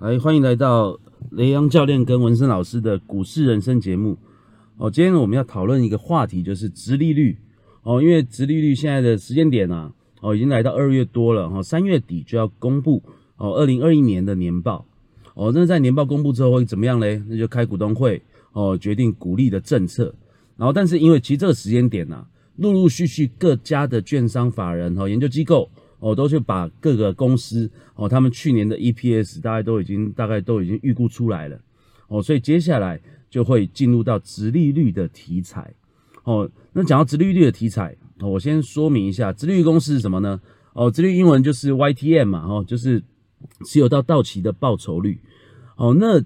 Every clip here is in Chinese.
来，欢迎来到雷阳教练跟文森老师的股市人生节目。哦，今天我们要讨论一个话题，就是直利率。哦，因为直利率现在的时间点啊，哦，已经来到二月多了，哈，三月底就要公布哦，二零二一年的年报。哦，那在年报公布之后会怎么样嘞？那就开股东会，哦，决定股利的政策。然后，但是因为其实这个时间点呢，陆陆续续各家的券商法人和研究机构。哦，都是把各个公司哦，他们去年的 EPS 大概都已经大概都已经预估出来了哦，所以接下来就会进入到直利率的题材哦。那讲到直利率的题材，我先说明一下，直利率公式是什么呢？哦，直利率英文就是 YTM 嘛，哦，就是持有到到期的报酬率。哦，那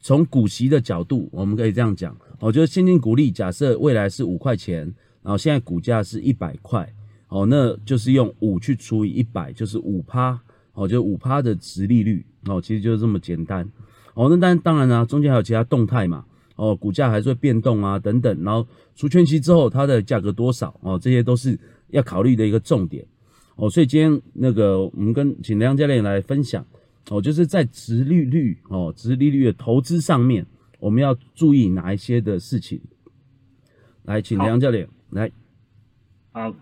从股息的角度，我们可以这样讲，哦，就是现金股利，假设未来是五块钱，然后现在股价是一百块。哦，那就是用五去除以一百，就是五趴，哦，就五趴的值利率，哦，其实就是这么简单。哦，那但当然啦，中间还有其他动态嘛，哦，股价还是会变动啊，等等。然后除权息之后，它的价格多少，哦，这些都是要考虑的一个重点。哦，所以今天那个我们跟请梁教练来分享，哦，就是在值利率，哦，值利率的投资上面，我们要注意哪一些的事情。来，请梁教练来。好。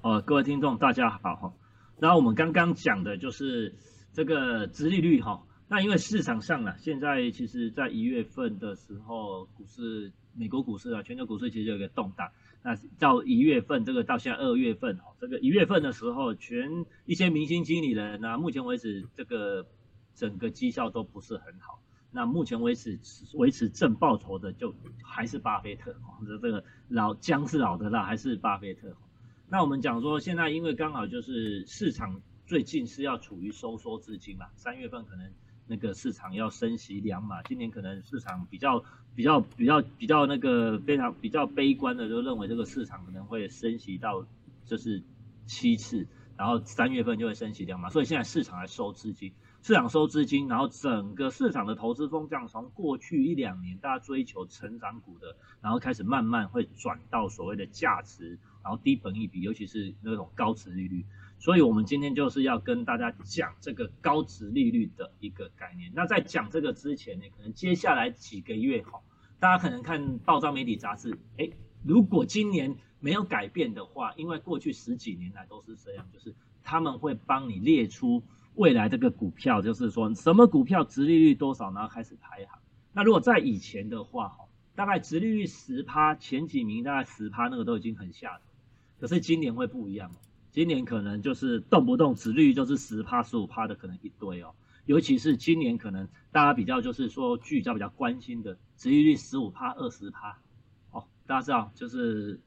哦，各位听众，大家好哈。那我们刚刚讲的就是这个殖利率哈。那因为市场上呢，现在其实在一月份的时候，股市、美国股市啊，全球股市其实有一个动荡。那到一月份，这个到现在二月份哈，这个一月份的时候，全一些明星经理人呢，目前为止这个整个绩效都不是很好。那目前为止维持正报酬的，就还是巴菲特哈，这这个老姜是老的辣，还是巴菲特。那我们讲说，现在因为刚好就是市场最近是要处于收缩资金嘛，三月份可能那个市场要升息两码，今年可能市场比较比较比较比较那个非常比较悲观的，就认为这个市场可能会升息到就是七次，然后三月份就会升息两码，所以现在市场来收资金。市场收资金，然后整个市场的投资风向从过去一两年大家追求成长股的，然后开始慢慢会转到所谓的价值，然后低本益比，尤其是那种高值利率。所以我们今天就是要跟大家讲这个高值利率的一个概念。那在讲这个之前呢，可能接下来几个月哈，大家可能看报章媒体杂志，哎，如果今年没有改变的话，因为过去十几年来都是这样，就是他们会帮你列出。未来这个股票就是说什么股票值利率多少，然后开始排行。那如果在以前的话，哈，大概值利率十趴，前几名大概十趴，那个都已经很吓人。可是今年会不一样，今年可能就是动不动值率就是十趴、十五趴的可能一堆哦。尤其是今年可能大家比较就是说聚焦比较关心的值利率十五趴、二十趴，哦，大家知道就是。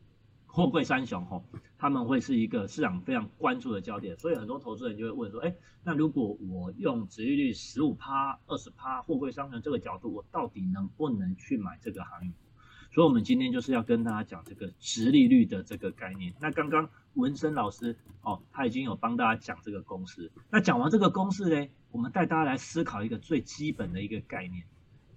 货柜三雄吼，他们会是一个市场非常关注的焦点，所以很多投资人就会问说，哎，那如果我用殖利率十五趴、二十趴，货柜三雄这个角度，我到底能不能去买这个行业？所以，我们今天就是要跟大家讲这个殖利率的这个概念。那刚刚文森老师哦，他已经有帮大家讲这个公式。那讲完这个公式呢，我们带大家来思考一个最基本的一个概念。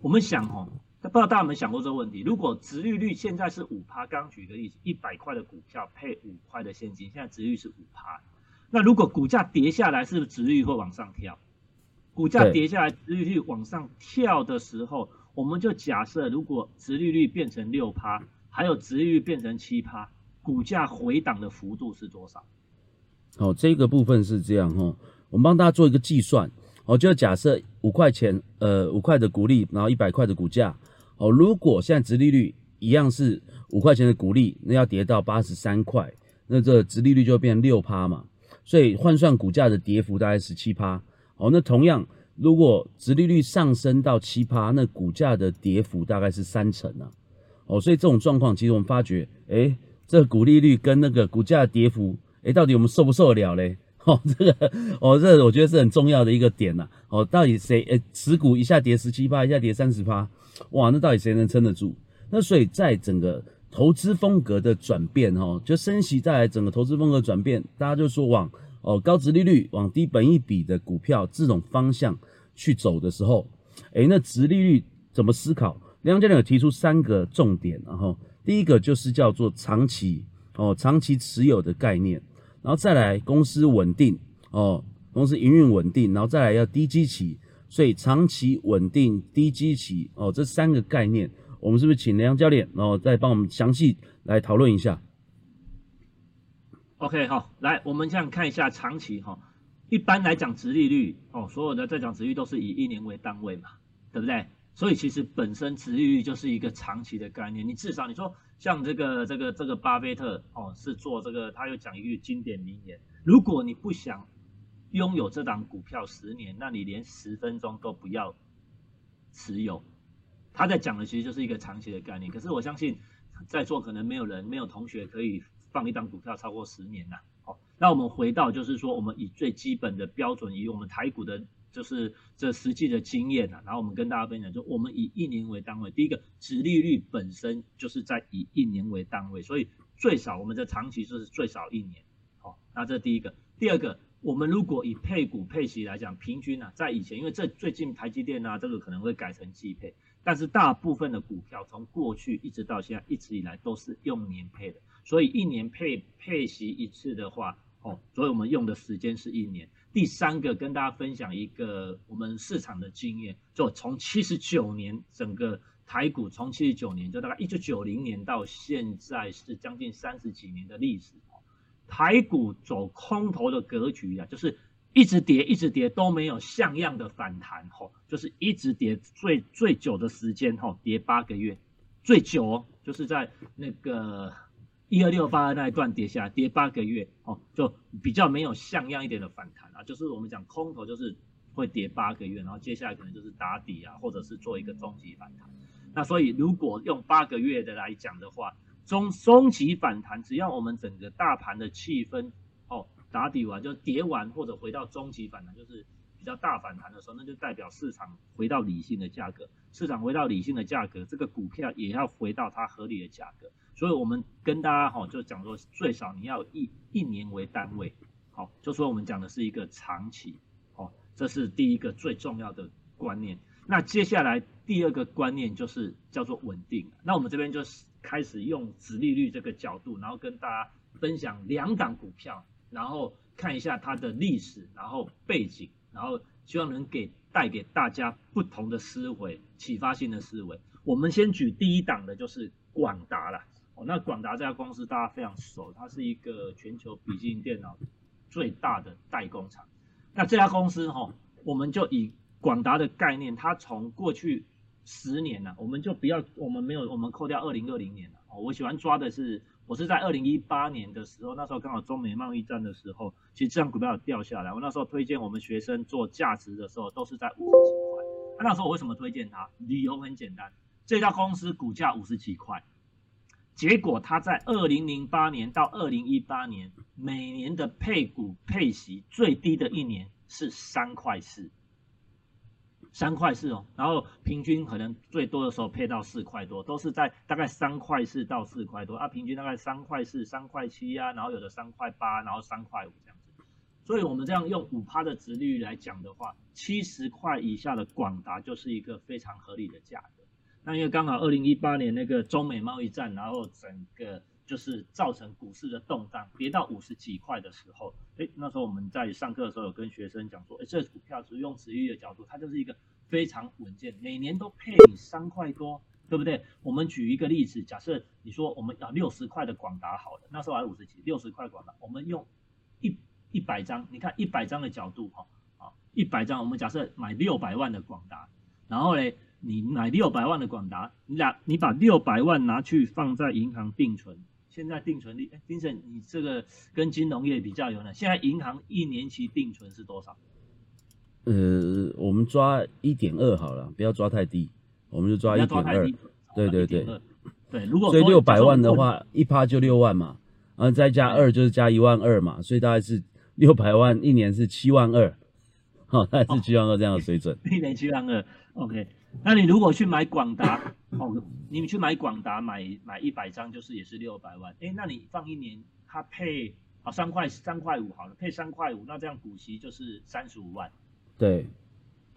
我们想哦。那不知道大家有没有想过这个问题？如果殖利率现在是五趴，刚举个例子，一百块的股票配五块的现金，现在殖利率是五趴。那如果股价跌下来，是不是殖利率会往上跳？股价跌下来，殖利率往上跳的时候，我们就假设，如果殖利率变成六趴，还有殖利率变成七趴，股价回档的幅度是多少？哦，这个部分是这样哈，我们帮大家做一个计算。哦，就假设五块钱，呃，五块的股利，然后一百块的股价。哦，如果现在殖利率一样是五块钱的股利，那要跌到八十三块，那这殖利率就变六趴嘛。所以换算股价的跌幅大概十七趴。哦，那同样，如果殖利率上升到七趴，那股价的跌幅大概是三成啊。哦，所以这种状况，其实我们发觉，哎，这股利率跟那个股价的跌幅，哎，到底我们受不受得了嘞？哦，这个，哦，这我觉得是很重要的一个点呐。哦，到底谁，呃，持股一下跌十七趴，一下跌三十趴。哇，那到底谁能撑得住？那所以在整个投资风格的转变，哈，就升息带来整个投资风格转变，大家就说往哦高值利率、往低本益比的股票这种方向去走的时候，诶，那值利率怎么思考？梁教练有提出三个重点，然后第一个就是叫做长期哦，长期持有的概念，然后再来公司稳定哦，公司营运稳定，然后再来要低基期。所以长期稳定、低基期哦，这三个概念，我们是不是请梁教练，然后再帮我们详细来讨论一下？OK，好，来，我们这样看一下长期哈。一般来讲，殖利率哦，所有的在讲殖利率都是以一年为单位嘛，对不对？所以其实本身殖利率就是一个长期的概念。你至少你说像这个这个这个巴菲特哦，是做这个，他又讲一句经典名言：如果你不想拥有这档股票十年，那你连十分钟都不要持有。他在讲的其实就是一个长期的概念。可是我相信在座可能没有人没有同学可以放一档股票超过十年呐。好，那我们回到就是说，我们以最基本的标准，以我们台股的。就是这实际的经验啊，然后我们跟大家分享，就我们以一年为单位，第一个，殖利率本身就是在以一年为单位，所以最少我们的长期就是最少一年，好，那这第一个，第二个，我们如果以配股配息来讲，平均呢，在以前，因为这最近台积电啊，这个可能会改成季配，但是大部分的股票从过去一直到现在，一直以来都是用年配的，所以一年配配息一次的话，哦，所以我们用的时间是一年。第三个跟大家分享一个我们市场的经验，就从七十九年整个台股从七十九年就大概一九九零年到现在是将近三十几年的历史，台股走空头的格局啊，就是一直跌一直跌都没有像样的反弹吼，就是一直跌最最久的时间吼跌八个月，最久哦就是在那个。一二六八的那一段跌下来，跌八个月，哦，就比较没有像样一点的反弹啊。就是我们讲空头，就是会跌八个月，然后接下来可能就是打底啊，或者是做一个中级反弹。那所以如果用八个月的来讲的话，中中级反弹，只要我们整个大盘的气氛哦打底完，就跌完或者回到中级反弹，就是比较大反弹的时候，那就代表市场回到理性的价格，市场回到理性的价格，这个股票也要回到它合理的价格。所以我们跟大家哈就讲说，最少你要一一年为单位，好，就说我们讲的是一个长期，哦，这是第一个最重要的观念。那接下来第二个观念就是叫做稳定。那我们这边就是开始用殖利率这个角度，然后跟大家分享两档股票，然后看一下它的历史，然后背景，然后希望能给带给大家不同的思维，启发性的思维。我们先举第一档的就是广达了。哦，那广达这家公司大家非常熟，它是一个全球笔记电脑最大的代工厂。那这家公司哈，我们就以广达的概念，它从过去十年呢，我们就不要，我们没有，我们扣掉二零二零年了。哦，我喜欢抓的是，我是在二零一八年的时候，那时候刚好中美贸易战的时候，其实这张股票掉下来。我那时候推荐我们学生做价值的时候，都是在五十几块。那那时候我为什么推荐它？理由很简单，这家公司股价五十几块。结果他在二零零八年到二零一八年，每年的配股配息最低的一年是三块四，三块四哦，然后平均可能最多的时候配到四块多，都是在大概三块四到四块多啊，平均大概三块四、三块七啊，然后有的三块八，然后三块五这样子。所以我们这样用五趴的值率来讲的话，七十块以下的广达就是一个非常合理的价格。那因为刚好二零一八年那个中美贸易战，然后整个就是造成股市的动荡，跌到五十几块的时候，哎，那时候我们在上课的时候有跟学生讲说，哎，这股票是用持率的角度，它就是一个非常稳健，每年都配你三块多，对不对？我们举一个例子，假设你说我们要六十块的广达好了，那时候还五十几，六十块广达，我们用一一百张，你看一百张的角度哈，啊，一百张，我们假设买六百万的广达，然后嘞。你买六百万的广达，你俩你把六百万拿去放在银行定存，现在定存率，哎，丁生，你这个跟金融业比较有呢？现在银行一年期定存是多少？呃，我们抓一点二好了，不要抓太低，我们就抓一点二。对对对，对，如果所以六百万的话，一趴就六万嘛，然后再加二就是加一万二嘛，所以大概是六百万一年是七万二，好，大概是七万二这样的水准。一年七万二，OK。那你如果去买广达，哦，你去买广达买买一百张就是也是六百万，哎，那你放一年，它配啊三块三块五好了，配三块五，那这样股息就是三十五万，对，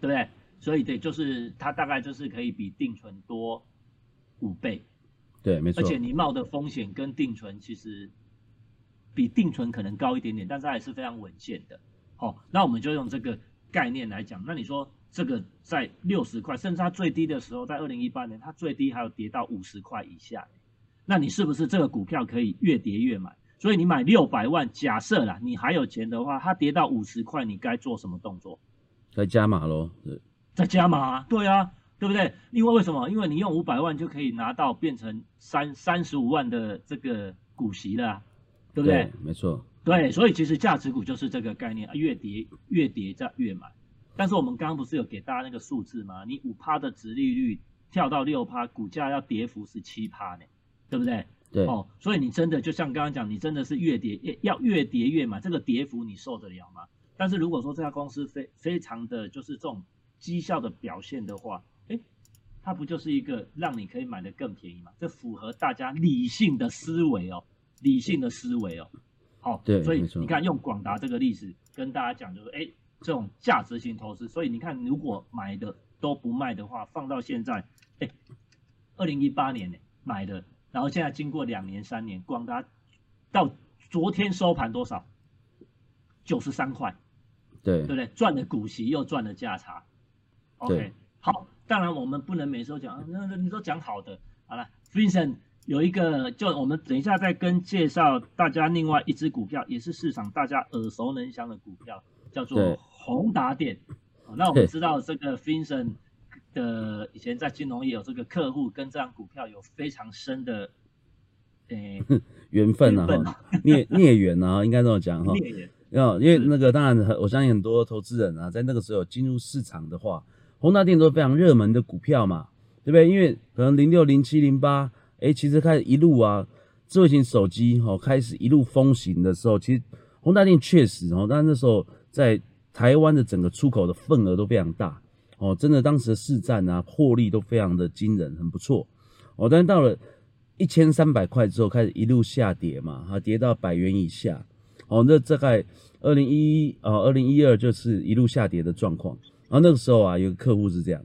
对不对？所以对，就是它大概就是可以比定存多五倍，对，没错。而且你冒的风险跟定存其实比定存可能高一点点，但是还是非常稳健的。好，那我们就用这个。概念来讲，那你说这个在六十块，甚至它最低的时候，在二零一八年，它最低还有跌到五十块以下，那你是不是这个股票可以越跌越买？所以你买六百万，假设啦，你还有钱的话，它跌到五十块，你该做什么动作？再加码喽，再加码，对啊，对不对？因为为什么？因为你用五百万就可以拿到变成三三十五万的这个股息了，对不对？没错。对，所以其实价值股就是这个概念啊，越跌越跌再越买。但是我们刚刚不是有给大家那个数字吗？你五趴的值利率跳到六趴，股价要跌幅是七趴呢，对不对？对。哦，所以你真的就像刚刚讲，你真的是越跌越要越跌越买，这个跌幅你受得了吗？但是如果说这家公司非非常的就是这种绩效的表现的话，诶，它不就是一个让你可以买的更便宜吗？这符合大家理性的思维哦，理性的思维哦。好，对，所以你看用广达这个例子跟大家讲，就是哎，这种价值型投资，所以你看如果买的都不卖的话，放到现在，哎，二零一八年呢买的，然后现在经过两年三年，广达到昨天收盘多少？九十三块，对，对不对？赚了股息又赚了价差，OK，好，当然我们不能每次都讲，那那你都讲好的，好了，Vincent。有一个，就我们等一下再跟介绍大家另外一只股票，也是市场大家耳熟能详的股票，叫做宏达电。那我们知道这个 Vincent 的以前在金融业有这个客户，跟这张股票有非常深的诶缘分啊，孽孽缘啊，应该这么讲哈。孽缘。因为那个当然，我相信很多投资人啊，在那个时候进入市场的话，宏达电都是非常热门的股票嘛，对不对？因为可能零六、零七、零八。哎，其实开始一路啊，智慧型手机哈开始一路风行的时候，其实宏达电确实哦，但那时候在台湾的整个出口的份额都非常大哦，真的当时的市占啊，获利都非常的惊人，很不错哦。但是到了一千三百块之后，开始一路下跌嘛，哈，跌到百元以下哦。那大概二零一一哦，二零一二就是一路下跌的状况。然后那个时候啊，有个客户是这样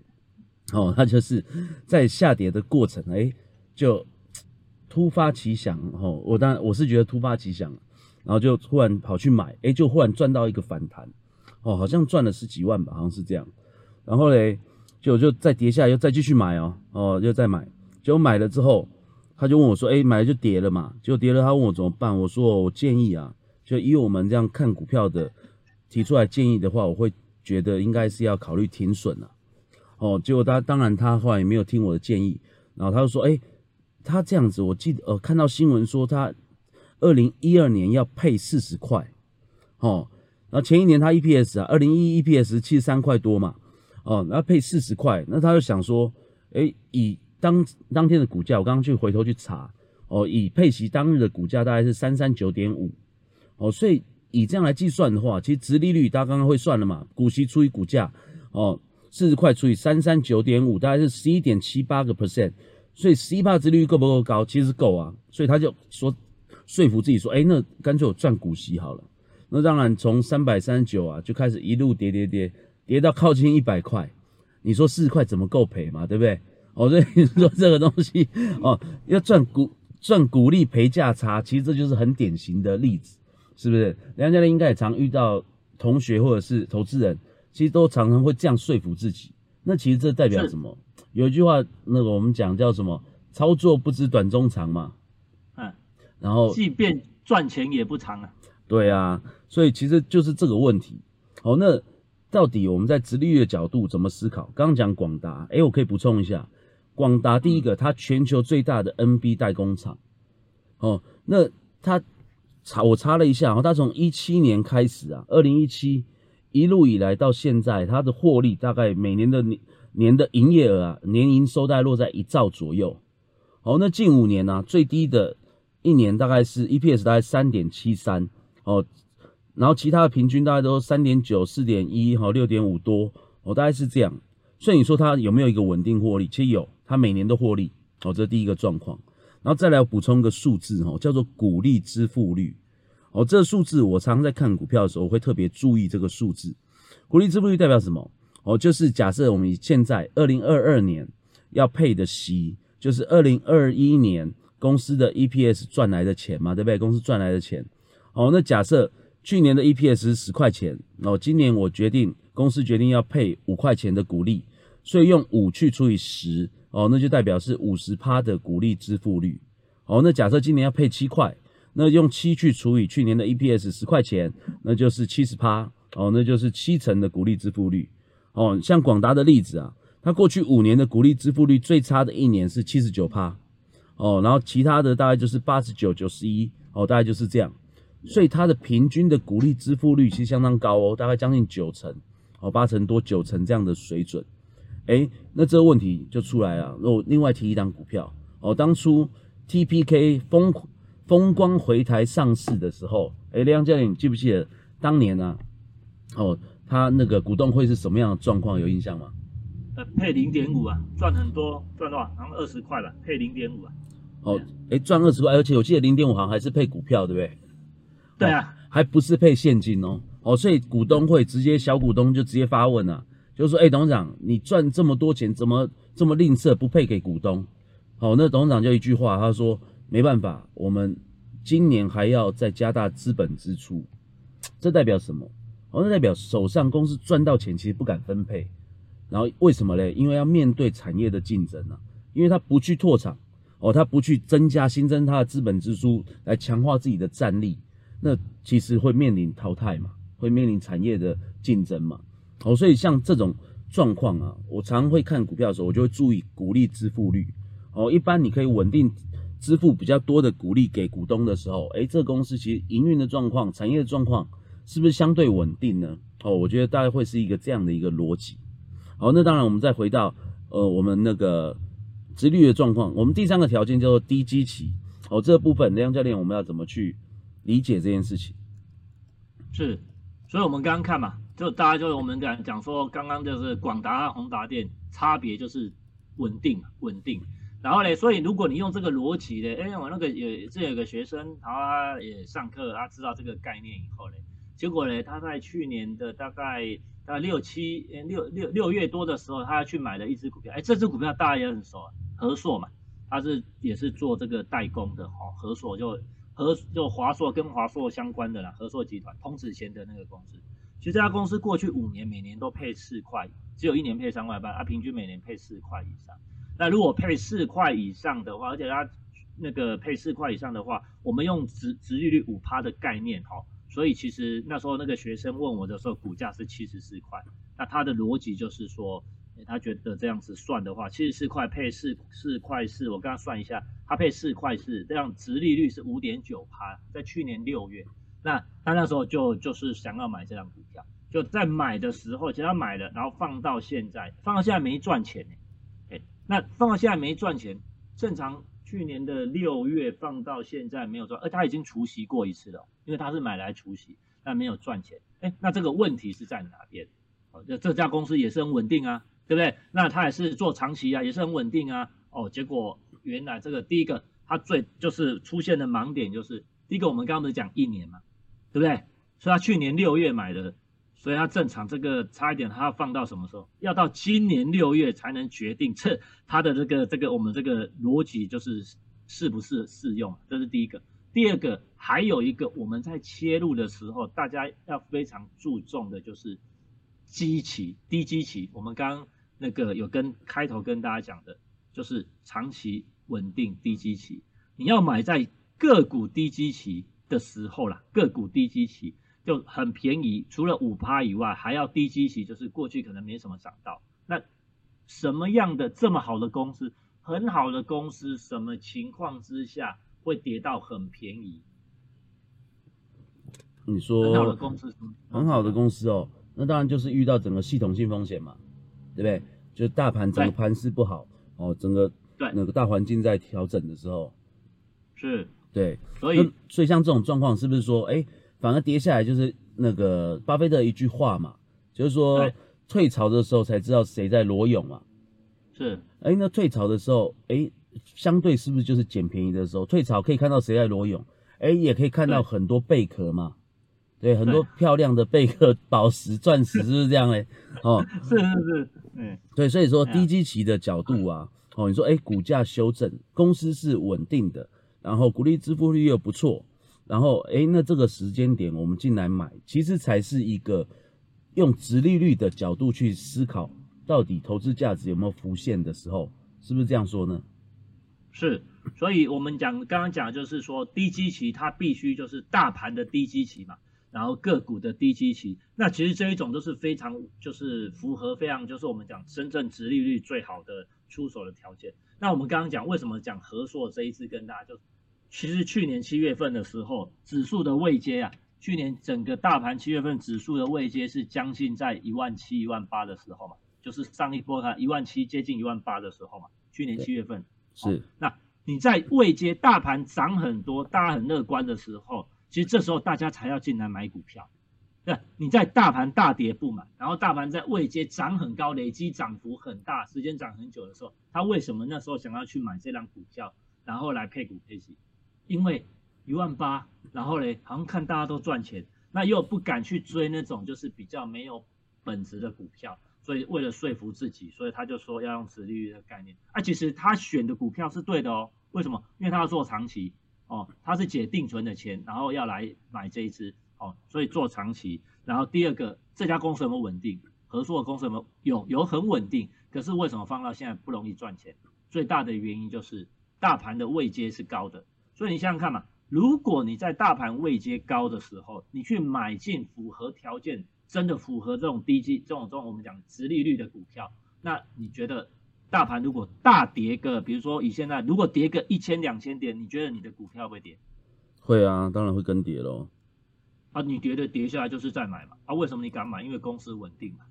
哦，他就是在下跌的过程，哎。就突发奇想，哦，我当然我是觉得突发奇想，然后就突然跑去买，哎，就忽然赚到一个反弹，哦，好像赚了十几万吧，好像是这样。然后嘞，就就再跌下来，又再继续买哦，哦，又再买。结果买了之后，他就问我说，哎，买了就跌了嘛，结果跌了，他问我怎么办？我说我建议啊，就以我们这样看股票的提出来建议的话，我会觉得应该是要考虑停损了。哦，结果他当然他后来也没有听我的建议，然后他就说，哎。他这样子，我记得呃，看到新闻说他二零一二年要配四十块，哦，然后前一年他 EPS 啊，二零一一 EPS 七十三块多嘛，哦，然后配四十块，那他就想说，哎，以当当天的股价，我刚刚去回头去查，哦，以配息当日的股价大概是三三九点五，哦，所以以这样来计算的话，其实殖利率大家刚刚会算了嘛，股息除以股价，哦，四十块除以三三九点五，大概是十一点七八个 percent。所以十一趴殖利率够不够高？其实够啊，所以他就说说服自己说，哎，那干脆我赚股息好了。那当然从三百三十九啊就开始一路跌跌跌，跌到靠近一百块。你说四十块怎么够赔嘛？对不对？哦，所以你说这个东西哦，要赚股赚股利赔价差，其实这就是很典型的例子，是不是？梁家人应该也常遇到同学或者是投资人，其实都常常会这样说服自己。那其实这代表什么？有一句话，那个我们讲叫什么？操作不知短中长嘛。嗯，然后即便赚钱也不长啊。对啊，所以其实就是这个问题。好，那到底我们在直利率的角度怎么思考？刚刚讲广达，哎，我可以补充一下，广达第一个，它全球最大的 NB 代工厂。哦，那它查我查了一下，哦，它从一七年开始啊，二零一七一路以来到现在，它的获利大概每年的年。年的营业额啊，年营收大概落在一兆左右。好，那近五年呢，最低的一年大概是 EPS 大概三点七三哦，然后其他的平均大概都三点九、四点一、哈六点五多哦，大概是这样。所以你说它有没有一个稳定获利？其实有，它每年都获利哦，这是第一个状况。然后再来补充一个数字哦，叫做股利支付率哦，这个数字我常常在看股票的时候，我会特别注意这个数字。股利支付率代表什么？哦，就是假设我们现在二零二二年要配的息，就是二零二一年公司的 EPS 赚来的钱嘛，对不对？公司赚来的钱。哦，那假设去年的 EPS 是十块钱，哦，今年我决定公司决定要配五块钱的股利，所以用五去除以十，哦，那就代表是五十趴的股利支付率。哦，那假设今年要配七块，那用七去除以去年的 EPS 十块钱，那就是七十趴。哦，那就是七成的股利支付率。哦，像广达的例子啊，它过去五年的股利支付率最差的一年是七十九趴。哦，然后其他的大概就是八十九、九十一。哦，大概就是这样。所以它的平均的股利支付率其实相当高哦，大概将近九成，哦八成多九成这样的水准。哎，那这个问题就出来了。我另外提一档股票哦，当初 TPK 风风光回台上市的时候，哎，梁教练，你记不记得当年呢？哦，他那个股东会是什么样的状况？有印象吗？呃，配零点五啊，赚很多，赚多少？然后二十块吧，配零点五啊。哦，哎，赚二十块，而且我记得零点五好像还是配股票，对不对？对啊，还不是配现金哦，哦，所以股东会直接小股东就直接发问啊，就说，哎，董事长，你赚这么多钱，怎么这么吝啬，不配给股东？好，那董事长就一句话，他说，没办法，我们今年还要再加大资本支出，这代表什么？哦，那代表手上公司赚到钱，其实不敢分配，然后为什么嘞？因为要面对产业的竞争啊，因为他不去拓厂，哦，他不去增加新增他的资本支出来强化自己的战力。那其实会面临淘汰嘛，会面临产业的竞争嘛，哦，所以像这种状况啊，我常会看股票的时候，我就会注意股利支付率，哦，一般你可以稳定支付比较多的股利给股东的时候，诶，这个公司其实营运的状况、产业的状况是不是相对稳定呢？哦，我觉得大概会是一个这样的一个逻辑。好，那当然我们再回到呃我们那个殖率的状况，我们第三个条件叫做低基期，哦，这部分梁教练我们要怎么去？理解这件事情？是，所以我们刚刚看嘛，就大家就我们讲讲说，刚刚就是广达和宏达电差别就是稳定稳定，然后呢，所以如果你用这个逻辑呢，哎，我那个也这有个学生，他也上课，他知道这个概念以后呢，结果呢，他在去年的大概大概六七六六六月多的时候，他去买了一只股票，哎，这只股票大家也很熟，啊和硕嘛，他是也是做这个代工的哈，和硕就。和就华硕跟华硕相关的啦，和硕集团通子贤的那个公司，其实这家公司过去五年每年都配四块，只有一年配三块半，啊，平均每年配四块以上。那如果配四块以上的话，而且它那个配四块以上的话，我们用直直利率五趴的概念哈，所以其实那时候那个学生问我的时候，股价是七十四块，那他的逻辑就是说。他觉得这样子算的话，七十四块配四四块四，我刚刚算一下，他配四块四，这样值利率是五点九趴，在去年六月，那他那时候就就是想要买这张股票，就在买的时候，其实他买了，然后放到现在，放到现在没赚钱哎，那放到现在没赚钱，正常去年的六月放到现在没有赚，而他已经除息过一次了，因为他是买来除息，但没有赚钱，哎，那这个问题是在哪边？哦，这这家公司也是很稳定啊。对不对？那他也是做长期啊，也是很稳定啊。哦，结果原来这个第一个，他最就是出现的盲点就是，第一个我们刚刚不是讲一年嘛，对不对？所以他去年六月买的，所以他正常这个差一点，他要放到什么时候？要到今年六月才能决定这他的这个这个我们这个逻辑就是是不是适用？这是第一个。第二个还有一个我们在切入的时候，大家要非常注重的就是基期低基期，我们刚。那个有跟开头跟大家讲的，就是长期稳定低基期，你要买在个股低基期的时候啦，个股低基期就很便宜，除了五趴以外，还要低基期，就是过去可能没什么涨到。那什么样的这么好的公司，很好的公司，什么情况之下会跌到很便宜？你说很好的公司，很好的公司哦，那当然就是遇到整个系统性风险嘛，对不对？就是大盘整个盘势不好哦，整个对。那个大环境在调整的时候，是。对，所以。所以像这种状况是不是说，哎，反而跌下来就是那个巴菲特一句话嘛，就是说退潮的时候才知道谁在裸泳嘛，是，哎，那退潮的时候，哎，相对是不是就是捡便宜的时候？退潮可以看到谁在裸泳，哎，也可以看到很多贝壳嘛，对，很多漂亮的贝壳、宝石、钻石，是不是这样嘞？哦，是是是。嗯，对，所以说低基期的角度啊，哦，你说哎，股价修正，公司是稳定的，然后股利支付率又不错，然后哎，那这个时间点我们进来买，其实才是一个用直利率的角度去思考，到底投资价值有没有浮现的时候，是不是这样说呢？是，所以我们讲刚刚讲就是说低基期它必须就是大盘的低基期嘛，然后个股的低基期，那其实这一种都是非常就是符合非常就是我们讲深圳值利率最好的出手的条件。那我们刚刚讲为什么讲合硕这一次跟大家就，其实去年七月份的时候指数的位阶啊，去年整个大盘七月份指数的位阶是将近在一万七一万八的时候嘛，就是上一波它一万七接近一万八的时候嘛，去年七月份。是，那你在未接大盘涨很多，大家很乐观的时候，其实这时候大家才要进来买股票。那你在大盘大跌不买，然后大盘在未接涨很高，累积涨幅很大，时间涨很久的时候，他为什么那时候想要去买这张股票，然后来配股配息？因为一万八，然后嘞，好像看大家都赚钱，那又不敢去追那种就是比较没有本质的股票。所以为了说服自己，所以他就说要用殖利率的概念。啊，其实他选的股票是对的哦。为什么？因为他要做长期哦，他是解定存的钱，然后要来买这一支哦，所以做长期。然后第二个，这家公司有没有稳定？合作的公司有没有？有，有很稳定。可是为什么放到现在不容易赚钱？最大的原因就是大盘的位阶是高的。所以你想想看嘛，如果你在大盘位阶高的时候，你去买进符合条件。真的符合这种低基、这种这种我们讲直利率的股票，那你觉得大盘如果大跌个，比如说以现在如果跌个一千两千点，你觉得你的股票会跌？会啊，当然会跟跌喽。啊，你觉得跌下来就是再买嘛？啊，为什么你敢买？因为公司稳定嘛，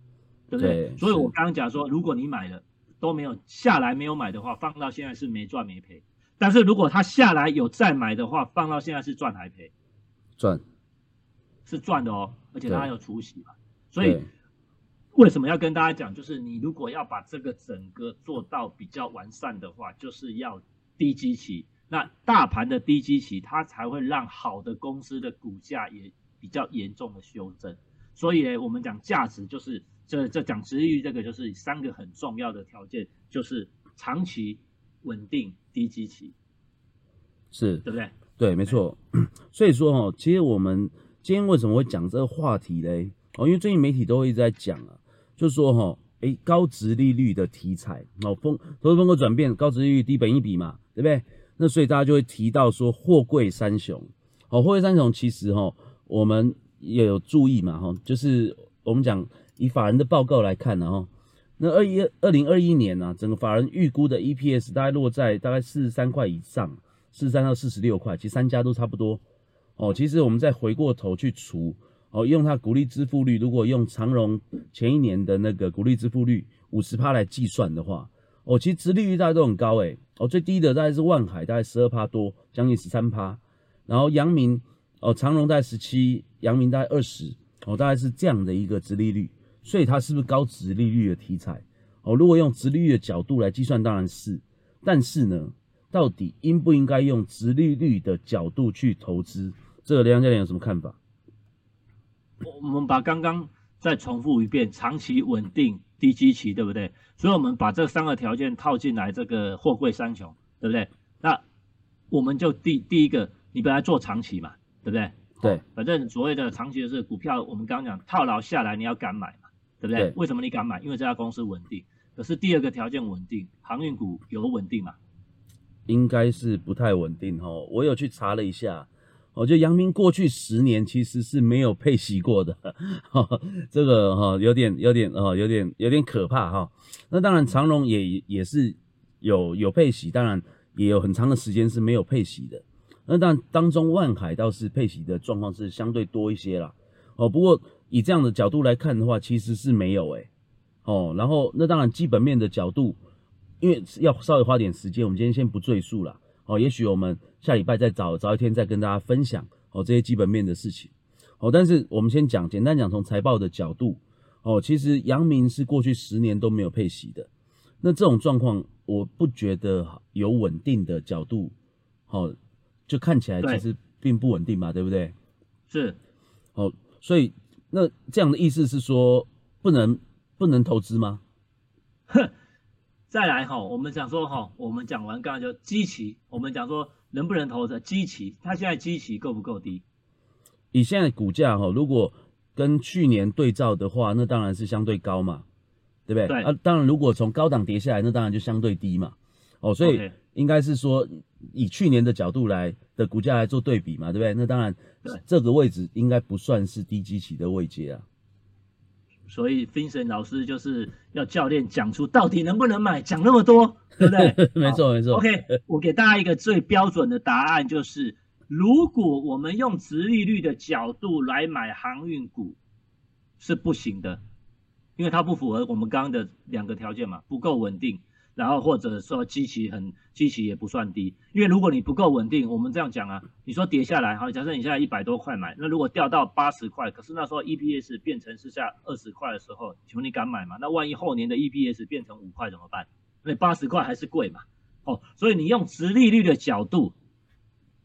对不对？所以我刚刚讲说，如果你买了都没有下来没有买的话，放到现在是没赚没赔。但是如果它下来有再买的话，放到现在是赚还赔？赚。是赚的哦，而且它有除息嘛，所以为什么要跟大家讲？就是你如果要把这个整个做到比较完善的话，就是要低基期。那大盘的低基期，它才会让好的公司的股价也比较严重的修正。所以呢，我们讲价值就是这这讲值域这个就是三个很重要的条件，就是长期稳定低基期，是对不对？对，没错。所以说哦，其实我们。今天为什么会讲这个话题嘞？哦，因为最近媒体都会一直在讲啊，就是说哈，诶，高值利率的题材，哦，风投资风格转变，高值利率低本一比嘛，对不对？那所以大家就会提到说，货柜三雄，好，货柜三雄其实哈，我们也有注意嘛，哈，就是我们讲以法人的报告来看呢，哈，那二一二零二一年呢，整个法人预估的 EPS 大概落在大概四十三块以上，四十三到四十六块，其实三家都差不多。哦，其实我们再回过头去除哦，用它股利支付率，如果用长荣前一年的那个股利支付率五十趴来计算的话，哦，其实殖利率大家都很高诶，哦，最低的大概是万海，大概十二趴多，将近十三趴，然后阳明哦，长荣大概十七，阳明大概二十，哦，大概是这样的一个殖利率，所以它是不是高殖利率的题材？哦，如果用殖利率的角度来计算，当然是，但是呢？到底应不应该用直利率的角度去投资？这个梁教练有什么看法？我们把刚刚再重复一遍，长期稳定低基期，对不对？所以我们把这三个条件套进来，这个货柜三雄，对不对？那我们就第第一个，你本来做长期嘛，对不对？对，反正所谓的长期的是股票，我们刚刚讲套牢下来，你要敢买嘛，对不对？为什么你敢买？因为这家公司稳定。可是第二个条件稳定，航运股有稳定嘛？应该是不太稳定哦，我有去查了一下，我觉得阳明过去十年其实是没有配息过的，这个哈有点有点哦有点有点可怕哈。那当然长隆也也是有有配息，当然也有很长的时间是没有配息的。那但当中万海倒是配息的状况是相对多一些啦。哦，不过以这样的角度来看的话，其实是没有诶。哦，然后那当然基本面的角度。因为要稍微花点时间，我们今天先不赘述了。哦，也许我们下礼拜再找找一天再跟大家分享哦这些基本面的事情。哦，但是我们先讲，简单讲，从财报的角度，哦，其实阳明是过去十年都没有配息的。那这种状况，我不觉得有稳定的角度，哦，就看起来其实并不稳定嘛，对不对？是。哦，所以那这样的意思是说，不能不能投资吗？哼。再来哈，我们讲说哈，我们讲完刚刚就基期，我们讲说能不能投的基期，它现在基期够不够低？以现在股价哈，如果跟去年对照的话，那当然是相对高嘛，对不对？对啊，当然如果从高档跌下来，那当然就相对低嘛。哦，所以应该是说以去年的角度来的股价来做对比嘛，对不对？那当然对这个位置应该不算是低基期的位阶啊。所以 Vincent 老师就是要教练讲出到底能不能买，讲那么多，对不对？没错，没错。OK，我给大家一个最标准的答案，就是如果我们用直利率的角度来买航运股是不行的，因为它不符合我们刚刚的两个条件嘛，不够稳定，然后或者说基期很基期也不算低，因为如果你不够稳定，我们这样讲啊，你说跌下来，好，假设你现在一百多块买，那如果掉到八十块，可是那时候 EPS 变成是下二十块的时候，请问你敢买吗？那万一后年的 EPS 变成五块怎么办？那八十块还是贵嘛？哦，所以你用直利率的角度，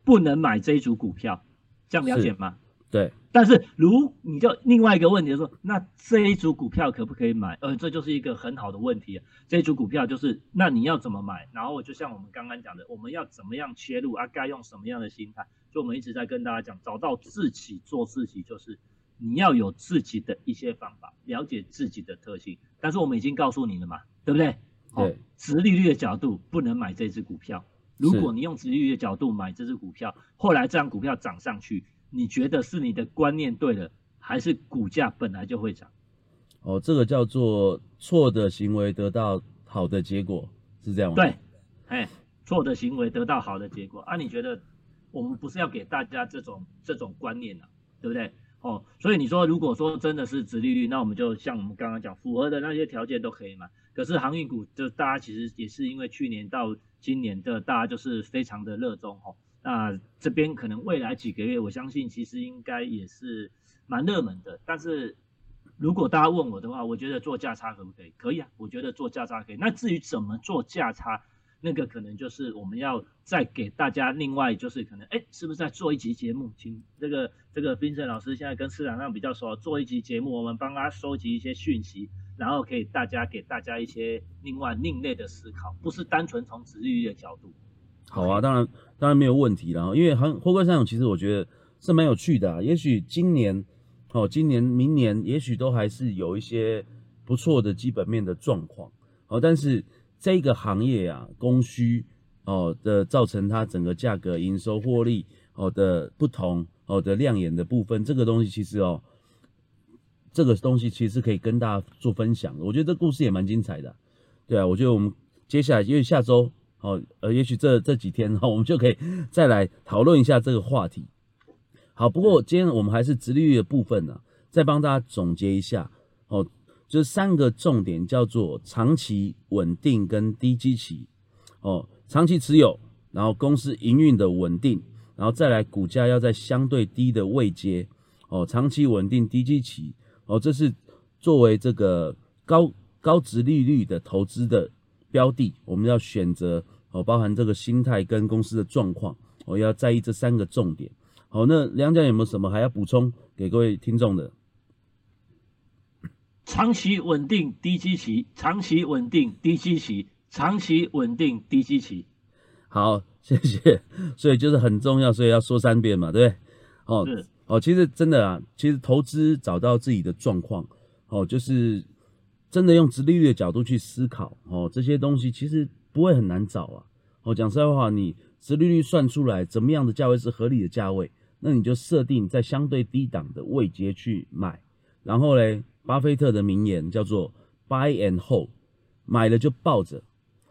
不能买这一组股票，这样了解吗？对，但是如你就另外一个问题就是说，那这一组股票可不可以买？呃，这就是一个很好的问题啊。这一组股票就是，那你要怎么买？然后就像我们刚刚讲的，我们要怎么样切入啊？该用什么样的心态？就我们一直在跟大家讲，找到自己做自己，就是你要有自己的一些方法，了解自己的特性。但是我们已经告诉你了嘛，对不对？对哦，直利率的角度不能买这只股票。如果你用直利率的角度买这只股票，后来这张股票涨上去，你觉得是你的观念对了，还是股价本来就会涨？哦，这个叫做错的行为得到好的结果，是这样吗？对，哎，错的行为得到好的结果啊？你觉得我们不是要给大家这种这种观念啊，对不对？哦，所以你说如果说真的是直利率，那我们就像我们刚刚讲，符合的那些条件都可以嘛。可是航运股就大家其实也是因为去年到今年的大家就是非常的热衷哦。那这边可能未来几个月，我相信其实应该也是蛮热门的。但是如果大家问我的话，我觉得做价差可不可以？可以啊，我觉得做价差可以。那至于怎么做价差，那个可能就是我们要再给大家另外就是可能哎，是不是在做一集节目？请这个这个冰胜老师现在跟市场上比较熟，做一集节目，我们帮他收集一些讯息，然后可以大家给大家一些另外另类的思考，不是单纯从直利率的角度。好啊，当然当然没有问题啦，因为航货柜三雄其实我觉得是蛮有趣的啊，也许今年哦，今年明年也许都还是有一些不错的基本面的状况哦，但是这个行业啊，供需哦的造成它整个价格、营收、获利哦的不同哦的亮眼的部分，这个东西其实哦，这个东西其实可以跟大家做分享的，我觉得这故事也蛮精彩的啊，对啊，我觉得我们接下来因为下周。好，呃，也许这这几天哈，我们就可以再来讨论一下这个话题。好，不过今天我们还是直利率的部分呢、再帮大家总结一下。哦，就是三个重点叫做长期稳定跟低基期。哦，长期持有，然后公司营运的稳定，然后再来股价要在相对低的位阶。哦，长期稳定低基期。哦，这是作为这个高高值利率的投资的。标的我们要选择哦，包含这个心态跟公司的状况，我、要在意这三个重点。好，那梁家有没有什么还要补充给各位听众的？长期稳定低基期，长期稳定低基期，长期稳定低基期。好，谢谢。所以就是很重要，所以要说三遍嘛，对不对？哦是哦，其实真的啊，其实投资找到自己的状况，哦，就是。真的用直利率的角度去思考哦，这些东西其实不会很难找啊。哦，讲实在话，你直利率算出来怎么样的价位是合理的价位，那你就设定在相对低档的位阶去买。然后嘞，巴菲特的名言叫做 “buy and hold”，买了就抱着，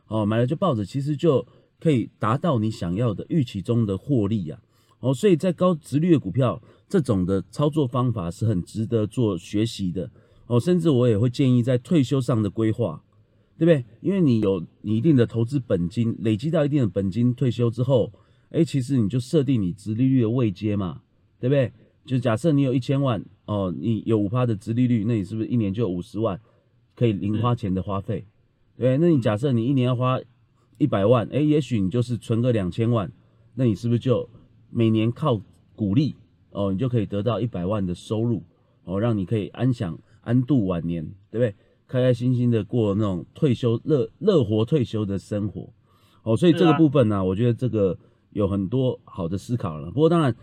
哦，买了就抱着，其实就可以达到你想要的预期中的获利呀、啊。哦，所以在高直率的股票，这种的操作方法是很值得做学习的。哦，甚至我也会建议在退休上的规划，对不对？因为你有你一定的投资本金，累积到一定的本金，退休之后，哎，其实你就设定你殖利率的位阶嘛，对不对？就假设你有一千万，哦，你有五趴的殖利率，那你是不是一年就有五十万可以零花钱的花费？对，那你假设你一年要花一百万，哎，也许你就是存个两千万，那你是不是就每年靠股利，哦，你就可以得到一百万的收入，哦，让你可以安享。安度晚年，对不对？开开心心的过那种退休乐乐活退休的生活，哦，所以这个部分呢、啊，我觉得这个有很多好的思考了。不过当然，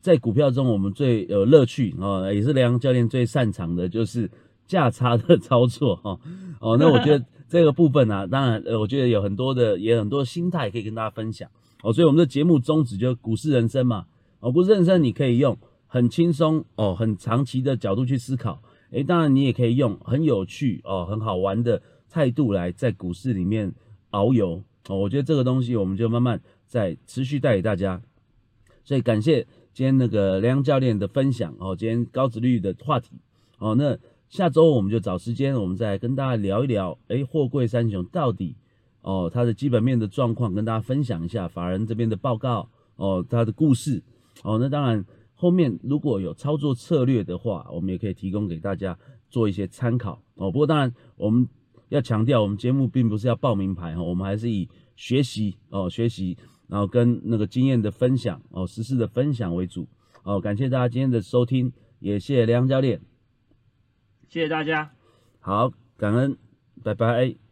在股票中，我们最有乐趣哦，也是梁洋教练最擅长的，就是价差的操作哈。哦，那我觉得这个部分呢，当然，呃，我觉得有很多的，也很多心态可以跟大家分享哦。所以我们的节目宗旨就股市人生嘛。哦，股市人生你可以用很轻松哦，很长期的角度去思考。诶，当然你也可以用很有趣哦，很好玩的态度来在股市里面遨游哦。我觉得这个东西我们就慢慢在持续带给大家。所以感谢。今天那个梁教练的分享哦，今天高值率的话题哦，那下周我们就找时间，我们再跟大家聊一聊，哎，货柜三雄到底哦它的基本面的状况，跟大家分享一下法人这边的报告哦，它的故事哦，那当然后面如果有操作策略的话，我们也可以提供给大家做一些参考哦。不过当然我们要强调，我们节目并不是要报名牌哈，我们还是以学习哦学习。然后跟那个经验的分享哦，实事的分享为主哦，感谢大家今天的收听，也谢谢梁教练，谢谢大家，好，感恩，拜拜。